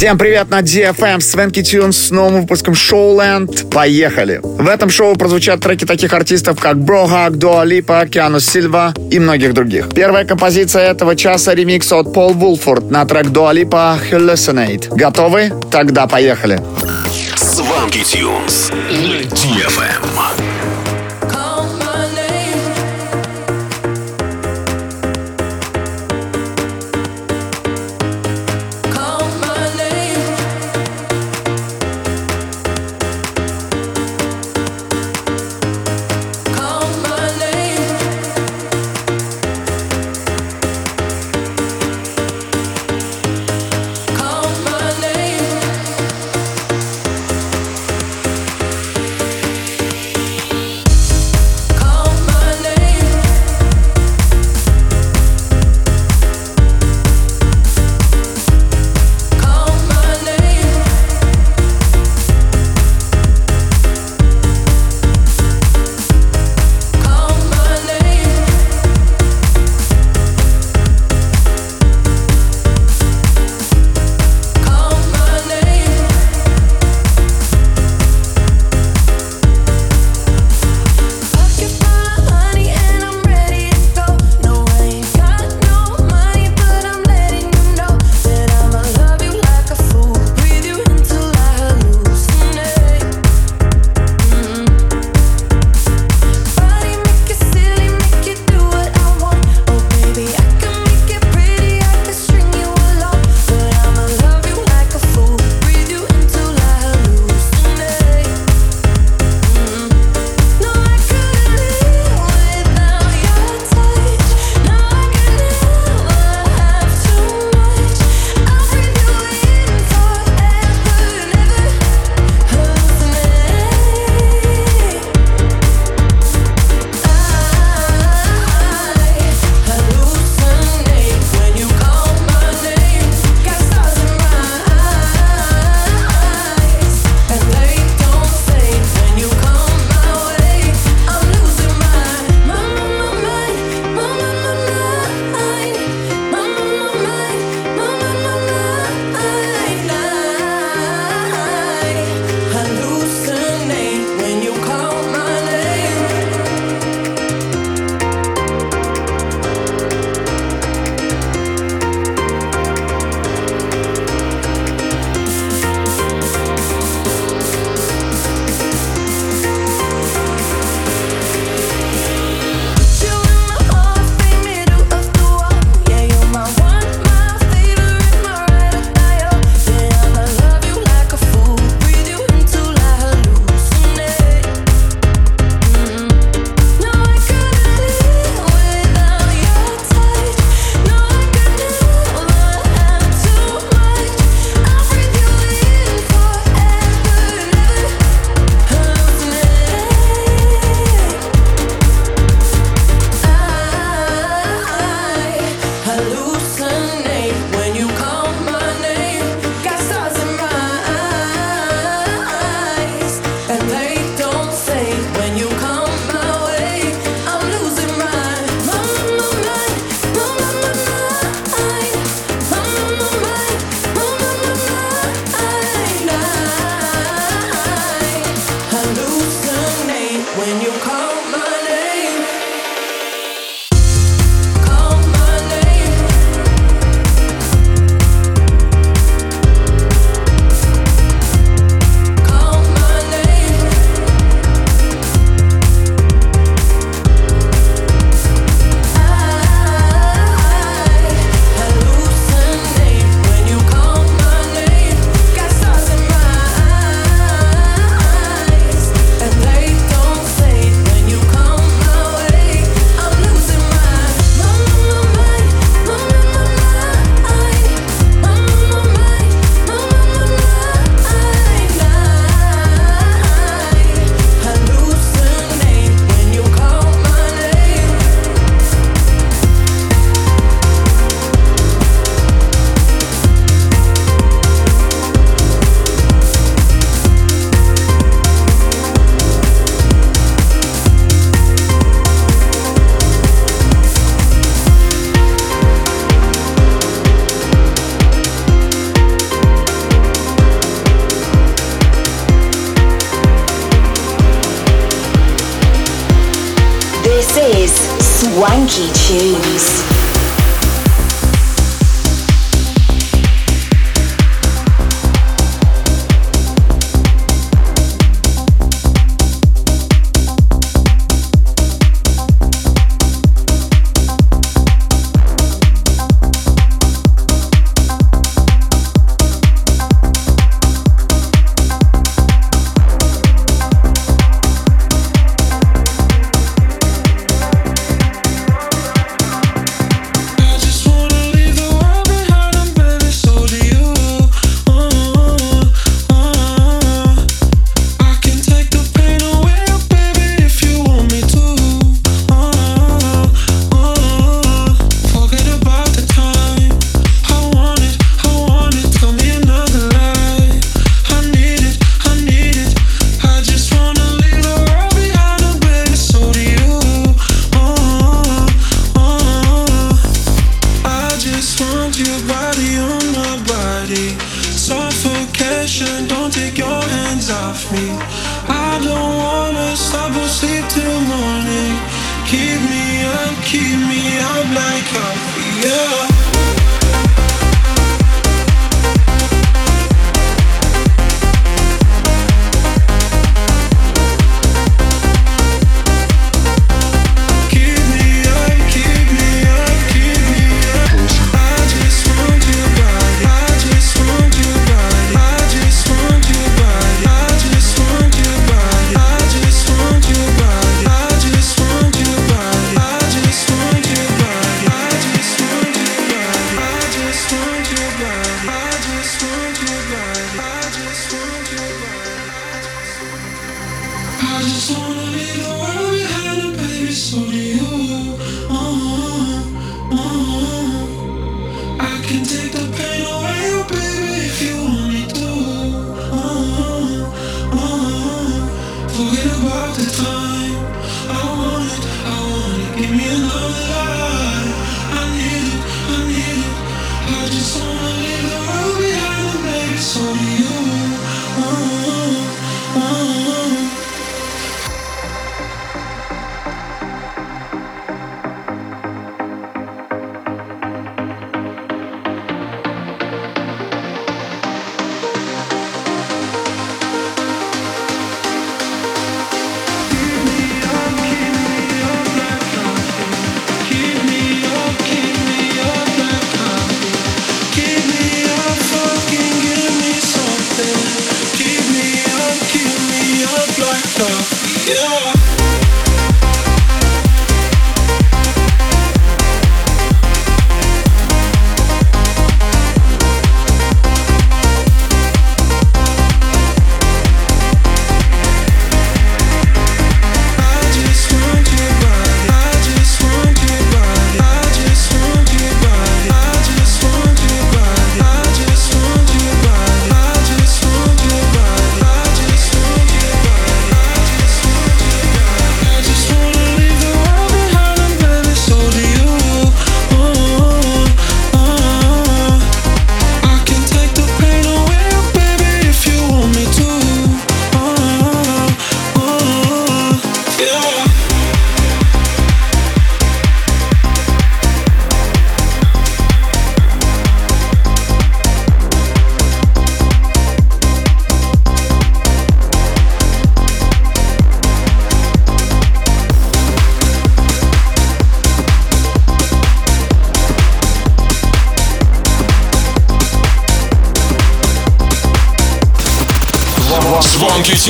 Всем привет на DFM, Свенки Тюнс с новым выпуском Showland. Поехали! В этом шоу прозвучат треки таких артистов, как Брохак, Дуа Липа, Киану Сильва и многих других. Первая композиция этого часа — ремикс от Пол Вулфорд на трек Дуа Липа Hallucinate. Готовы? Тогда поехали! Сванки Тюнс на DFM. you.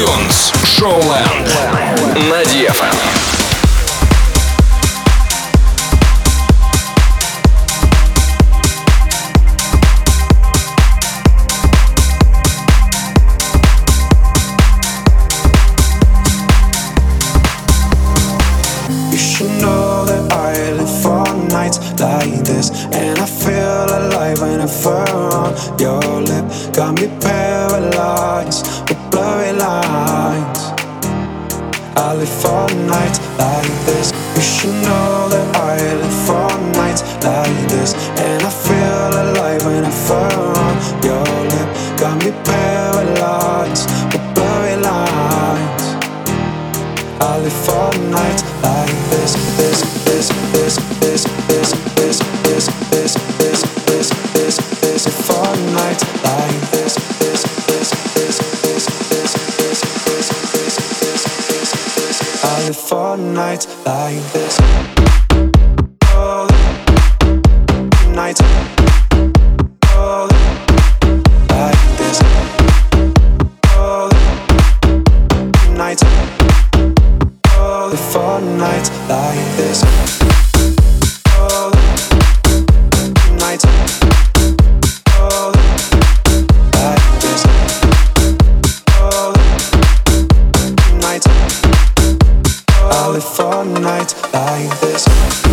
iTunes Showland на DFM. Nights like this.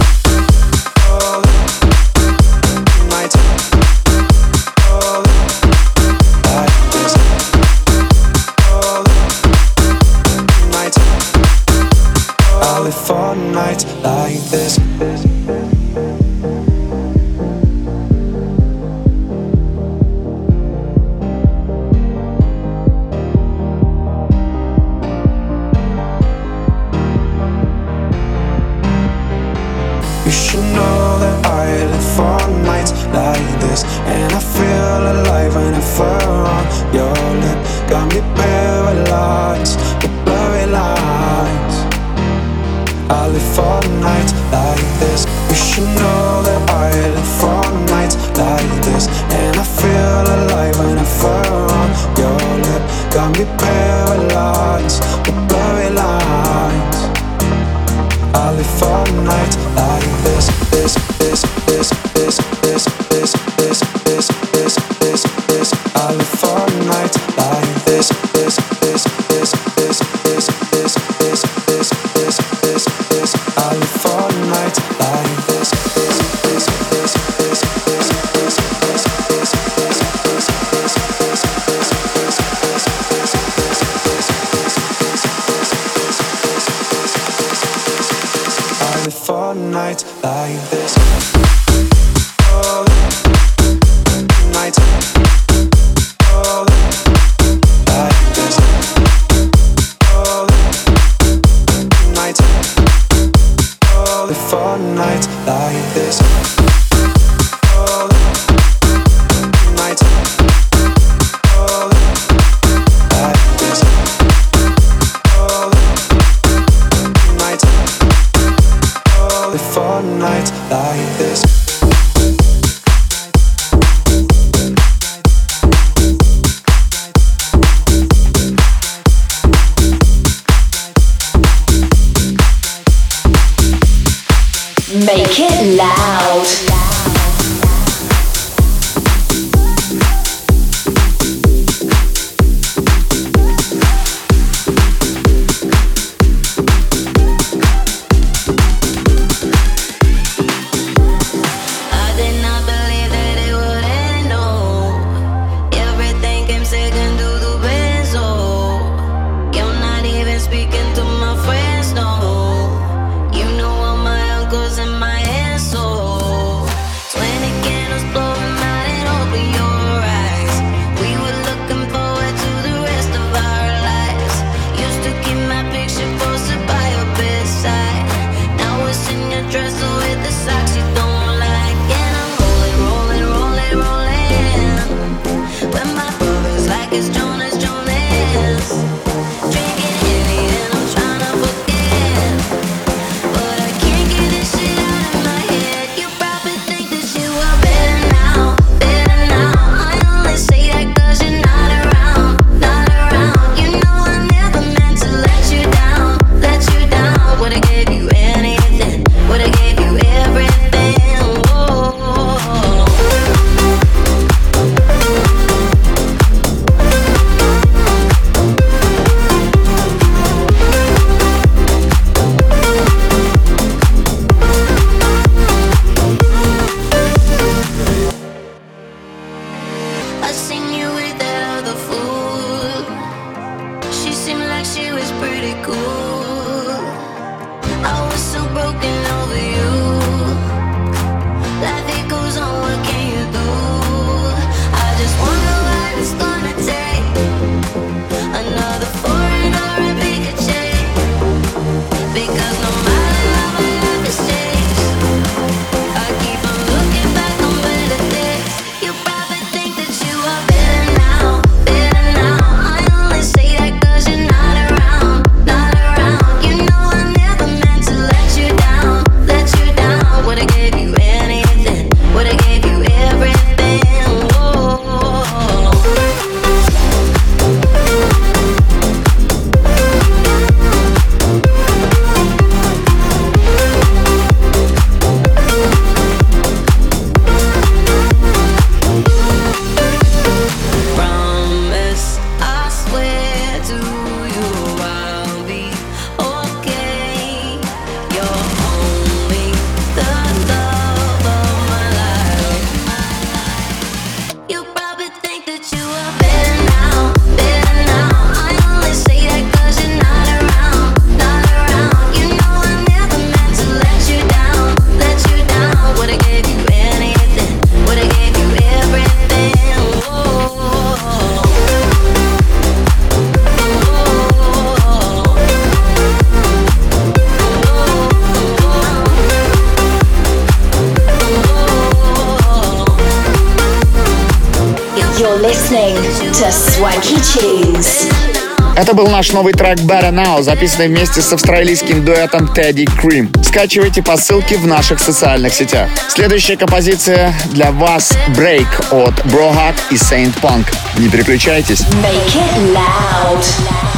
Это был наш новый трек Better Now, записанный вместе с австралийским дуэтом Teddy Cream. Скачивайте по ссылке в наших социальных сетях. Следующая композиция для вас Break от Brohawk и Saint Punk. Не переключайтесь. Make it loud.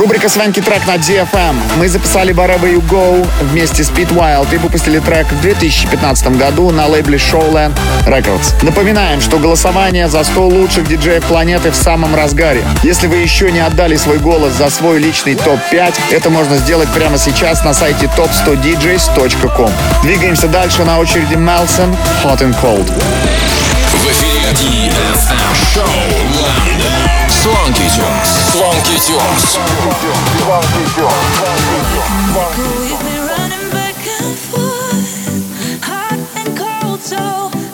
Рубрика «Свенки трек» на DFM. Мы записали «Wherever You Go» вместе с Pete Wild и выпустили трек в 2015 году на лейбле Showland Records. Напоминаем, что голосование за 100 лучших диджеев планеты в самом разгаре. Если вы еще не отдали свой голос за свой личный топ-5, это можно сделать прямо сейчас на сайте top100djs.com. Двигаемся дальше. На очереди Мелсон «Hot and Cold». В эфире DFM Show Swanky Tunes. Swanky Tunes.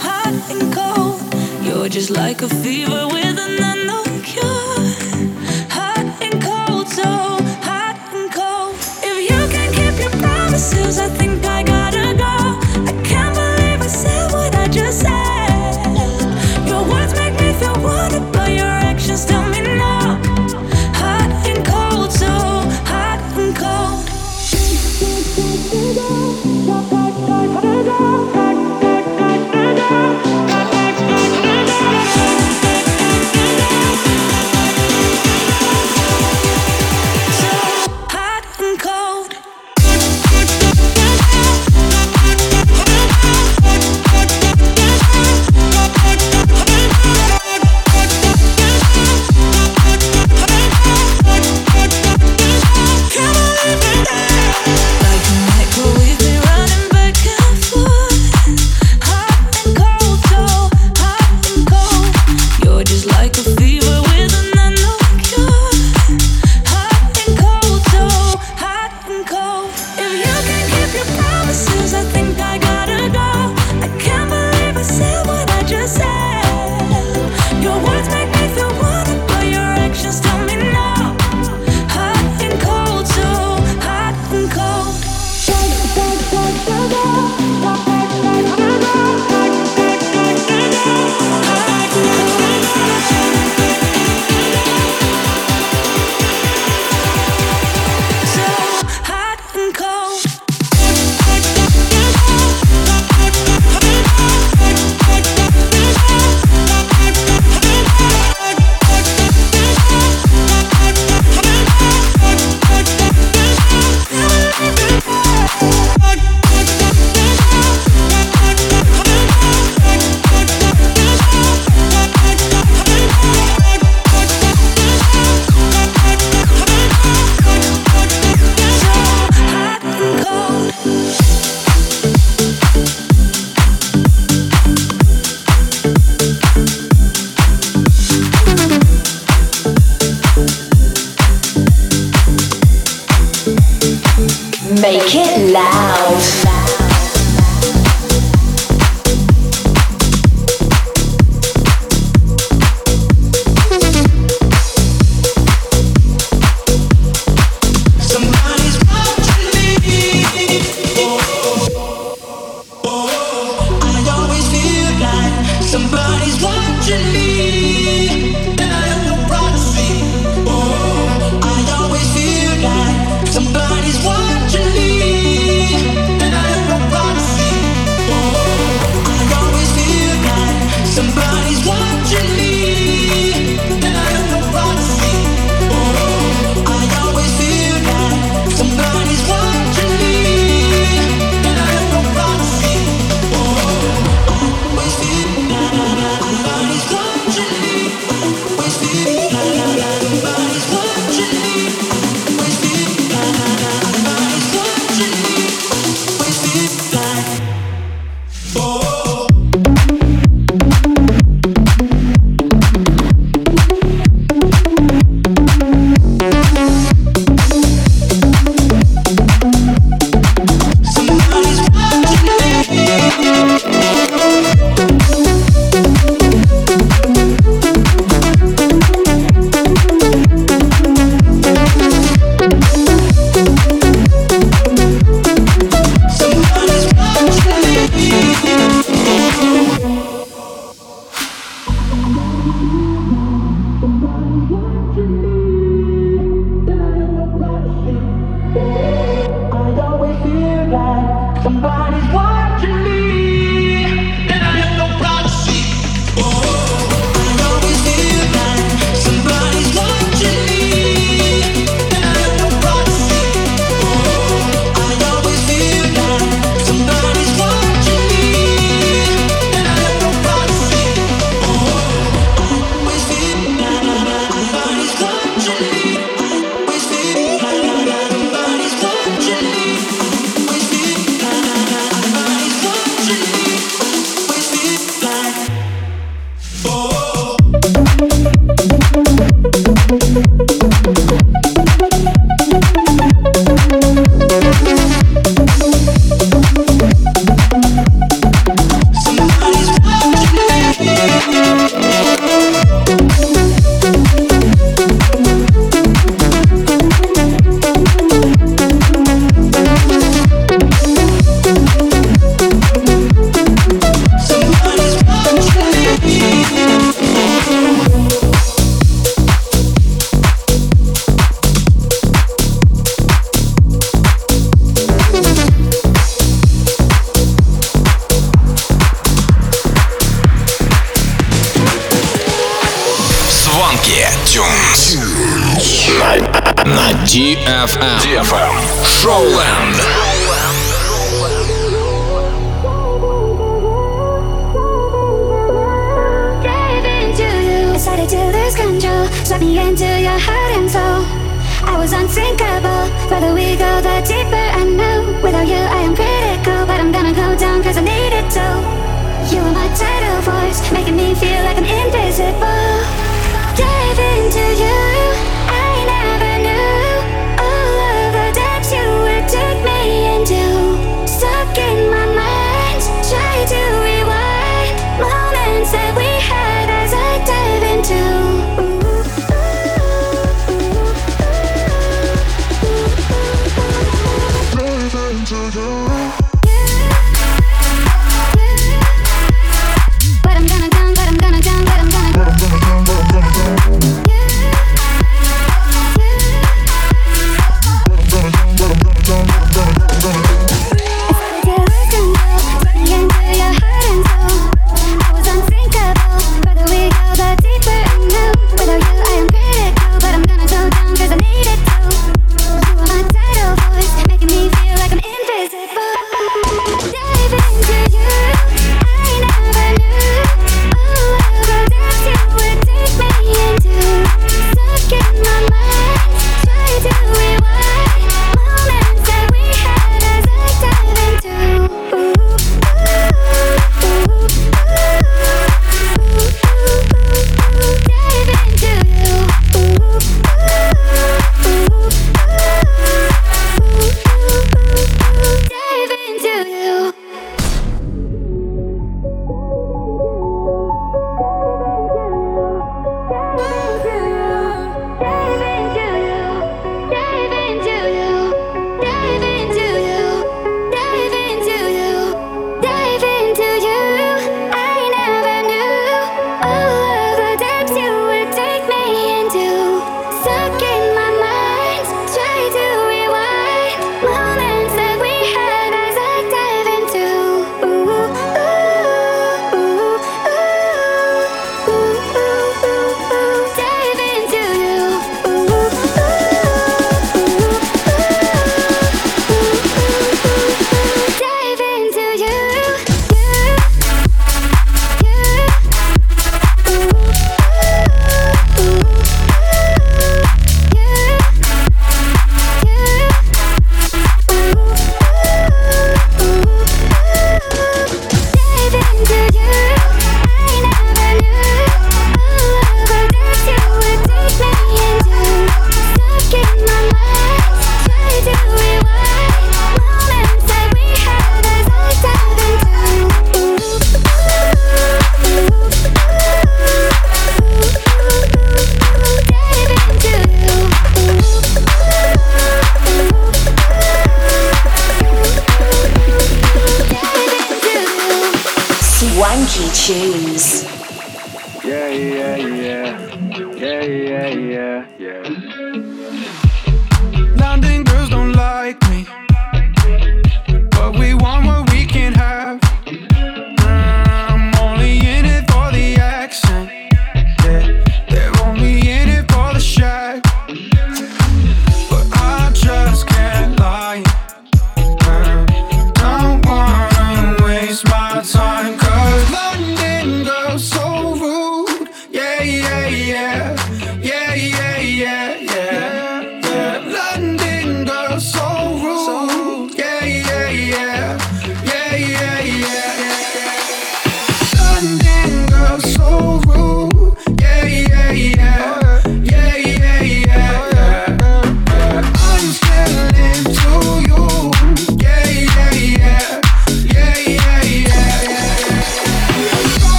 Hot and cold. You're just like a fever with an unknown cure. Hot and cold, so hot and cold. If you can keep your promises, I think I gotta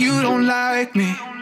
you don't like me.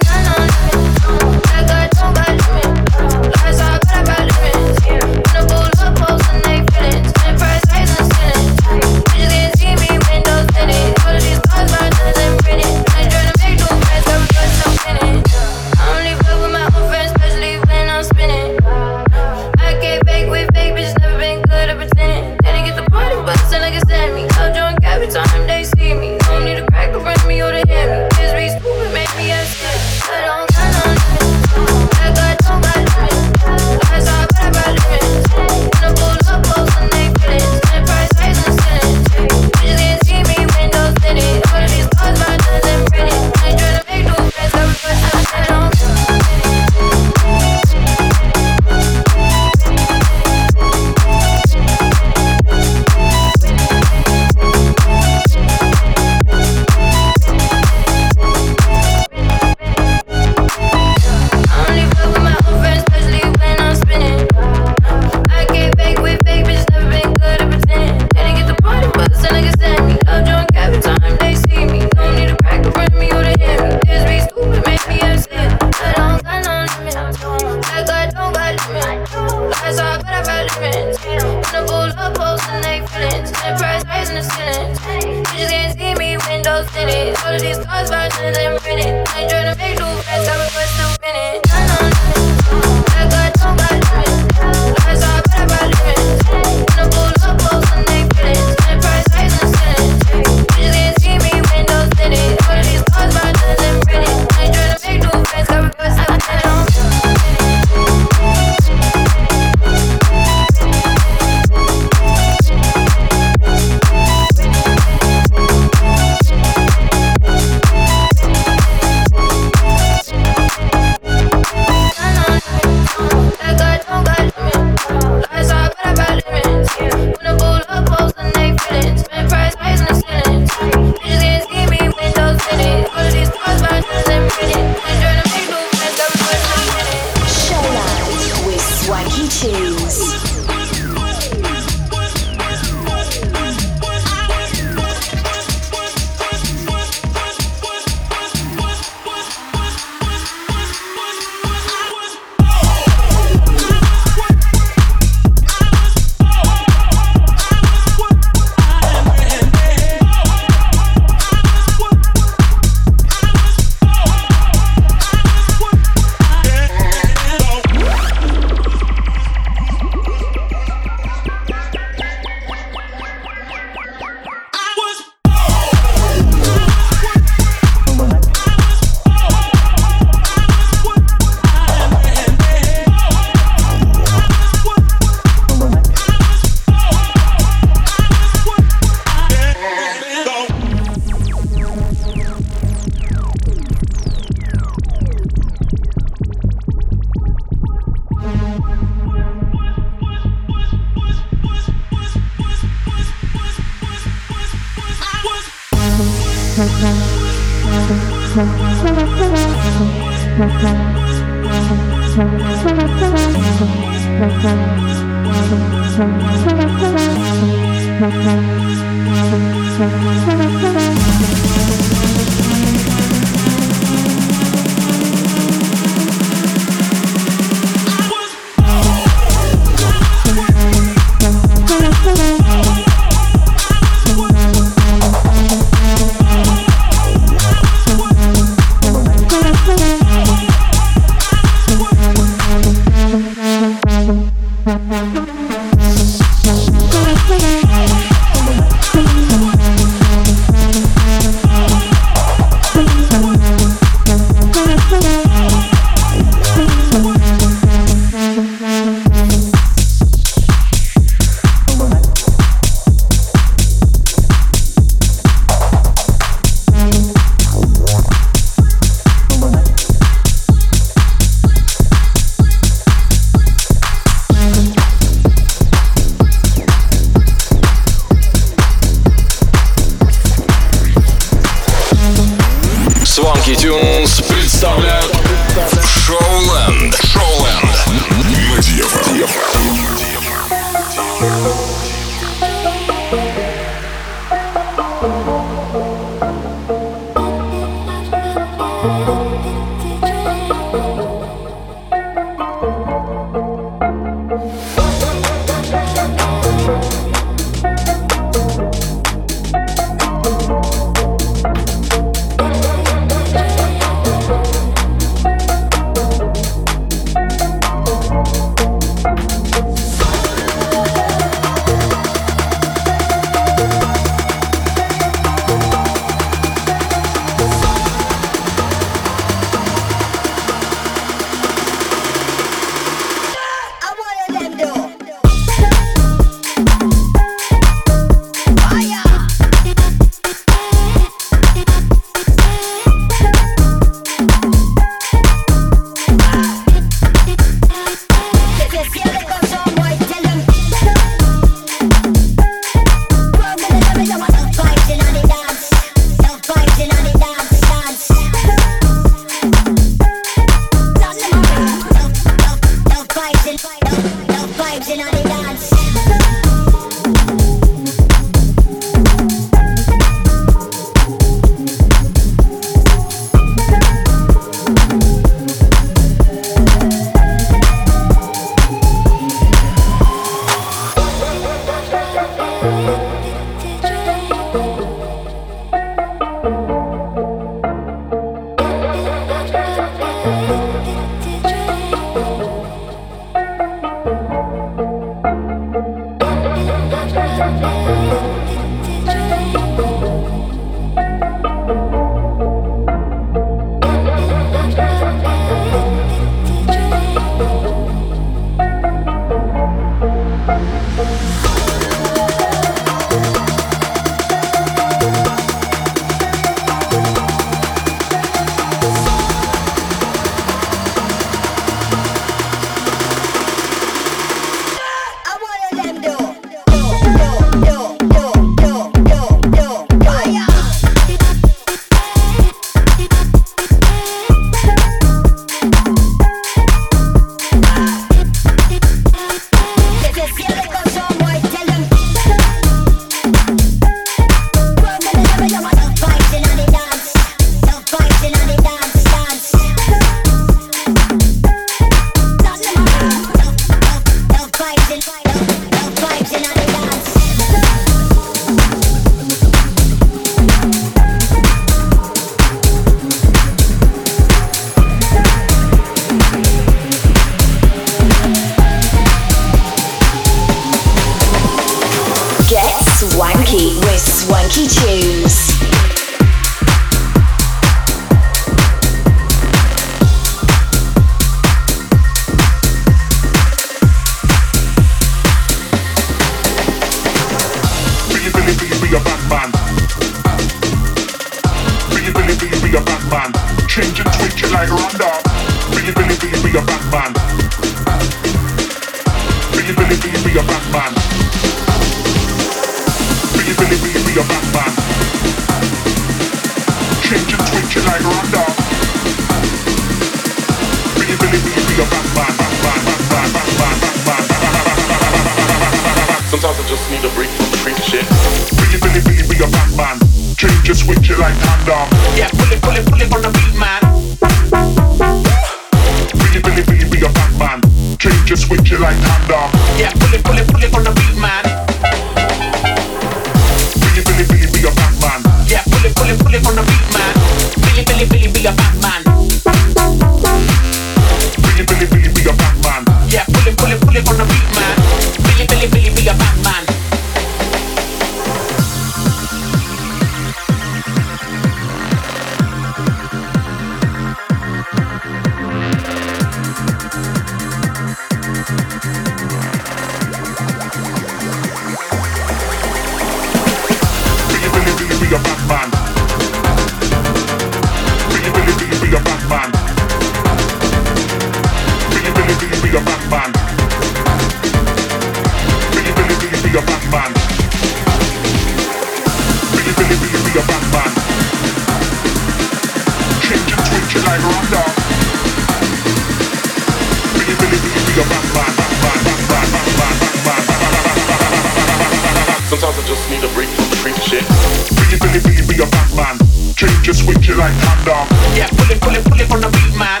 just switch it like condom. Yeah, pull it, pull it, pull it on the beat, man.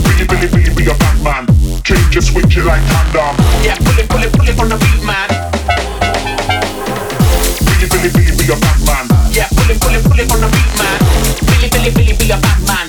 Billy, Billy, Billy, be a bad man. King, just switch it like condom. Yeah, pull it, pull it, pull it on the beat, man. Billy, Billy, Billy, be a bad man. Yeah, pull it, pull it, pull it on the beat, man. Billy, Billy, Billy, be a bad man.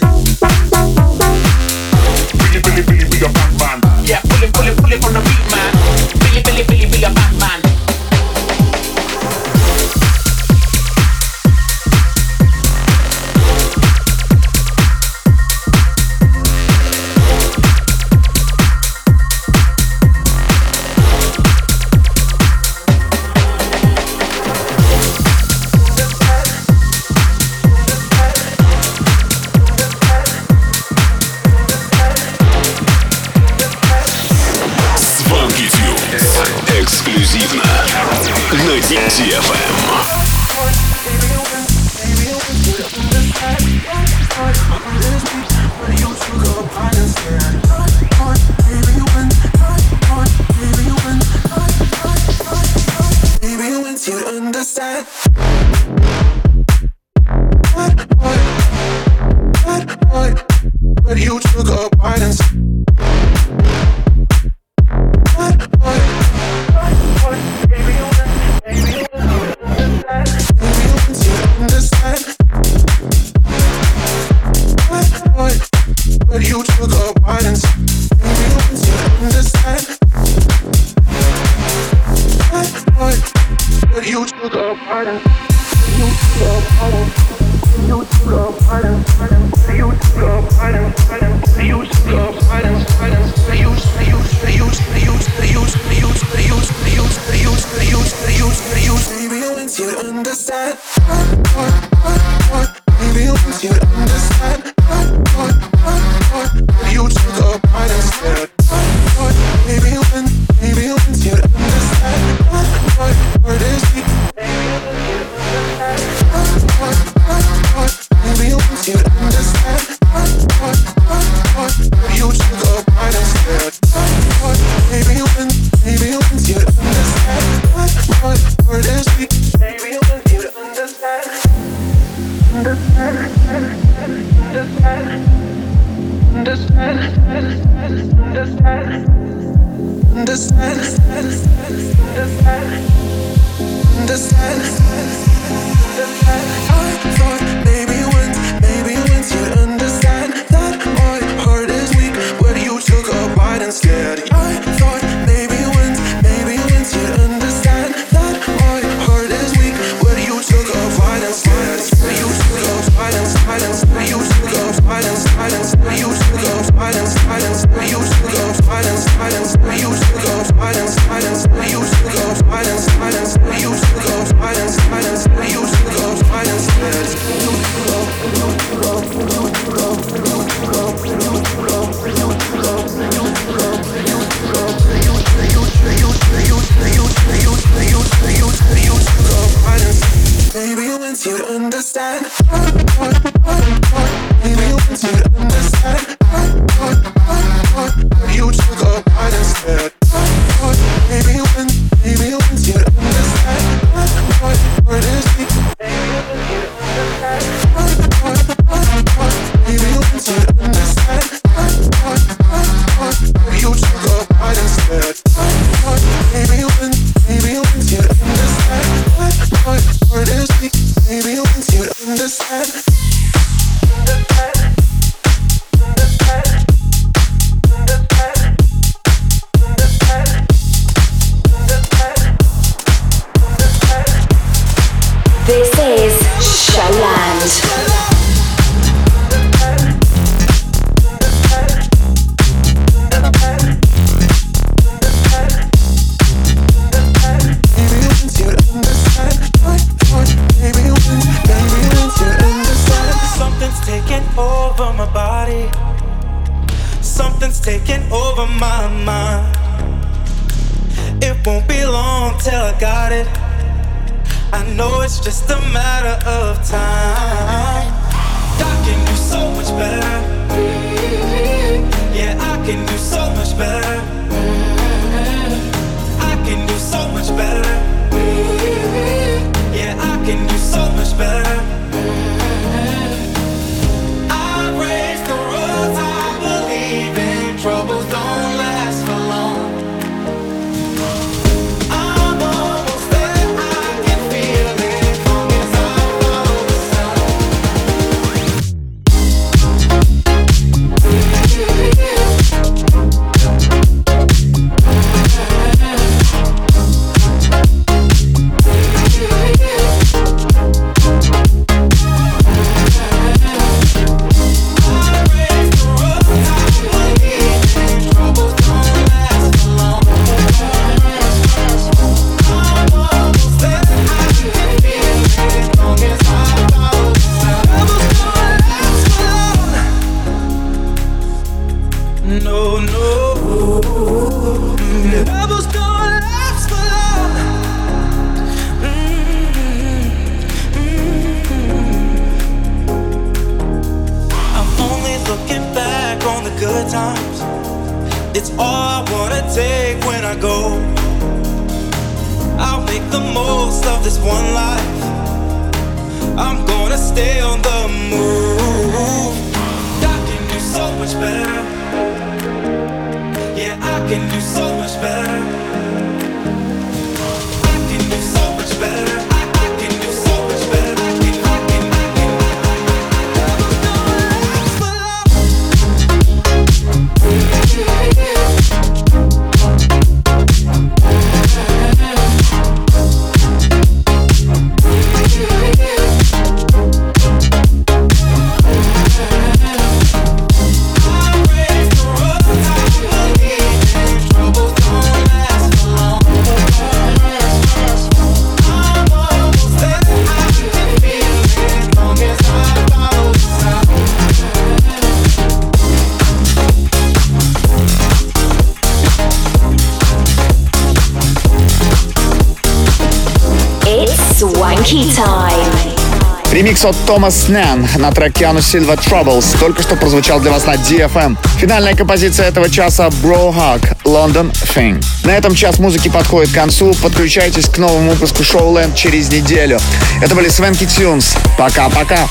Ремикс от Томас Нэн на трек Киану Сильва Troubles только что прозвучал для вас на DFM. Финальная композиция этого часа Bro Hug London Thing. На этом час музыки подходит к концу. Подключайтесь к новому выпуску Шоуленд через неделю. Это были Свенки Тюнс. Пока-пока.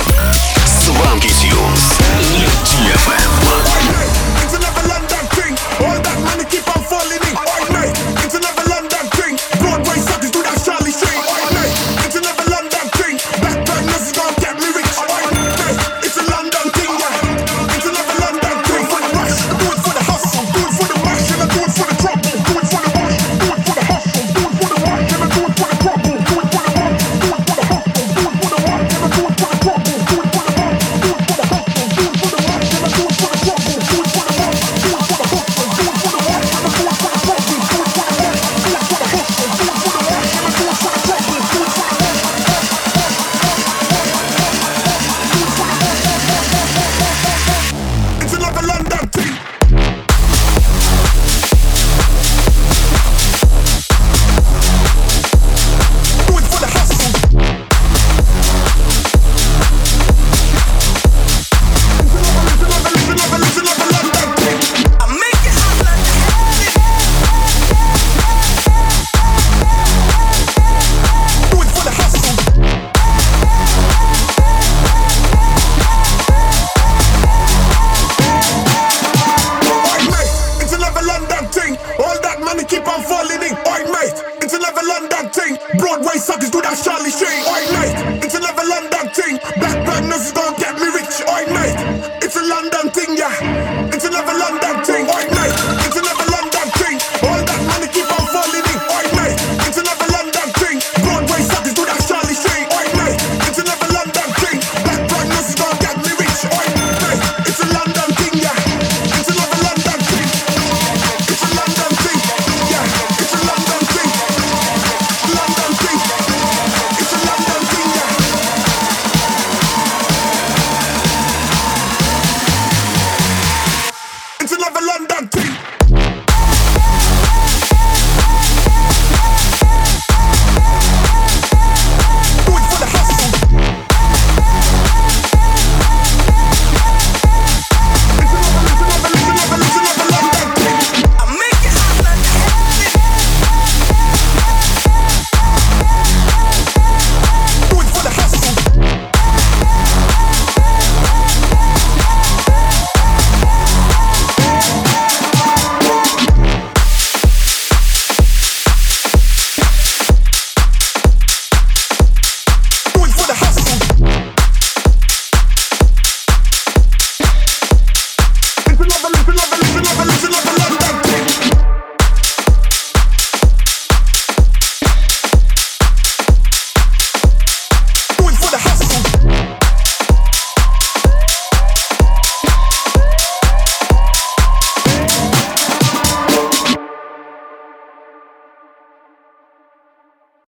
Свенки Тюнс. DFM. thing. Broadway suckers do that Charlie Sheen. Oi, mate, it's a London thing. Black badness is gonna get me rich. Oi, mate, it's a London thing, yeah.